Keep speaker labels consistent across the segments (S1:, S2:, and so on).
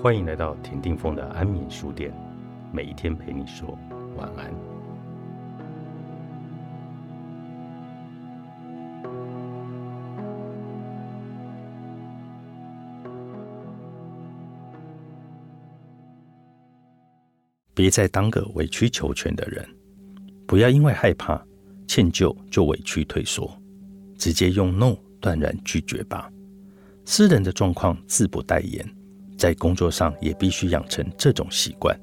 S1: 欢迎来到田定峰的安眠书店，每一天陪你说晚安。别再当个委曲求全的人，不要因为害怕歉疚就委屈退缩，直接用 “no” 断然拒绝吧。私人的状况自不待言，在工作上也必须养成这种习惯。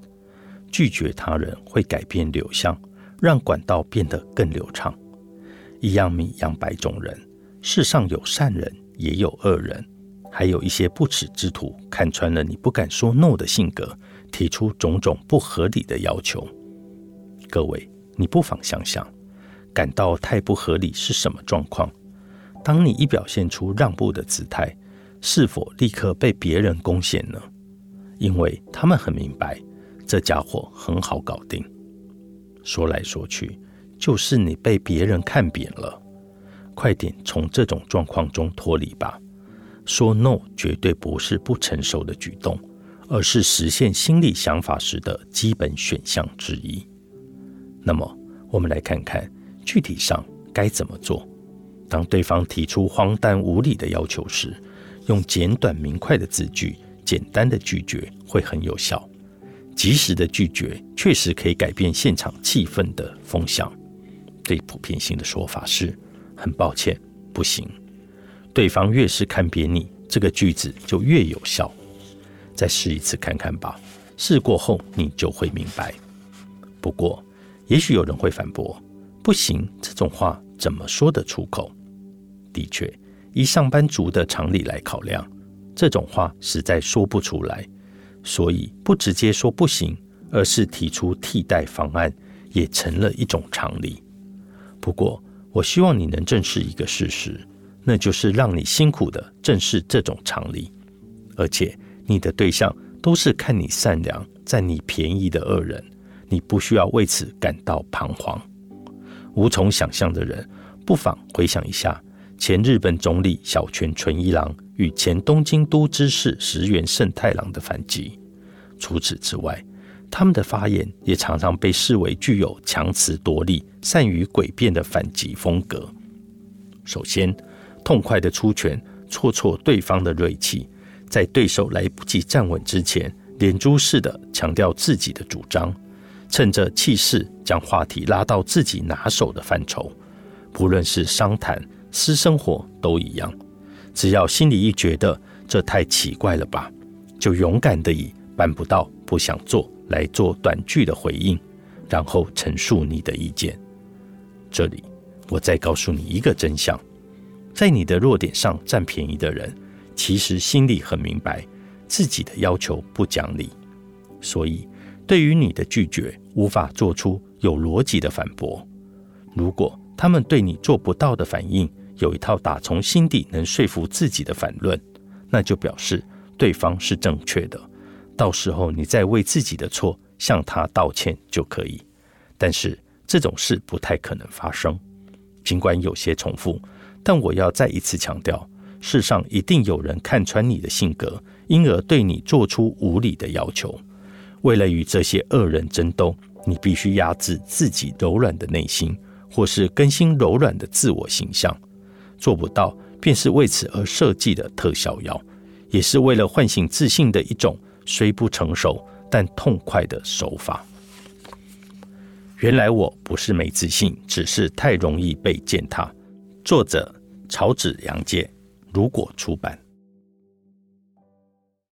S1: 拒绝他人会改变流向，让管道变得更流畅。一样米养百种人，世上有善人，也有恶人，还有一些不耻之徒，看穿了你不敢说 “no” 的性格，提出种种不合理的要求。各位，你不妨想想，感到太不合理是什么状况？当你一表现出让步的姿态，是否立刻被别人攻陷呢？因为他们很明白，这家伙很好搞定。说来说去，就是你被别人看扁了。快点从这种状况中脱离吧。说 “no” 绝对不是不成熟的举动，而是实现心理想法时的基本选项之一。那么，我们来看看具体上该怎么做。当对方提出荒诞无理的要求时，用简短明快的字句，简单的拒绝会很有效。及时的拒绝确实可以改变现场气氛的风向。最普遍性的说法是：“很抱歉，不行。”对方越是看扁你，这个句子就越有效。再试一次看看吧。试过后，你就会明白。不过，也许有人会反驳：“不行，这种话怎么说得出口？”的确。以上班族的常理来考量，这种话实在说不出来，所以不直接说不行，而是提出替代方案，也成了一种常理。不过，我希望你能正视一个事实，那就是让你辛苦的正视这种常理，而且你的对象都是看你善良、占你便宜的恶人，你不需要为此感到彷徨。无从想象的人，不妨回想一下。前日本总理小泉纯一郎与前东京都知事石原慎太郎的反击。除此之外，他们的发言也常常被视为具有强词夺理、善于诡辩的反击风格。首先，痛快的出拳挫挫对方的锐气，在对手来不及站稳之前，连珠似的强调自己的主张，趁着气势将话题拉到自己拿手的范畴，不论是商谈。私生活都一样，只要心里一觉得这太奇怪了吧，就勇敢的以办不到、不想做来做短句的回应，然后陈述你的意见。这里我再告诉你一个真相：在你的弱点上占便宜的人，其实心里很明白自己的要求不讲理，所以对于你的拒绝无法做出有逻辑的反驳。如果他们对你做不到的反应，有一套打从心底能说服自己的反论，那就表示对方是正确的。到时候你再为自己的错向他道歉就可以。但是这种事不太可能发生，尽管有些重复，但我要再一次强调：世上一定有人看穿你的性格，因而对你做出无理的要求。为了与这些恶人争斗，你必须压制自己柔软的内心，或是更新柔软的自我形象。做不到，便是为此而设计的特效药，也是为了唤醒自信的一种虽不成熟但痛快的手法。原来我不是没自信，只是太容易被践踏。作者：草纸杨介，如果出版。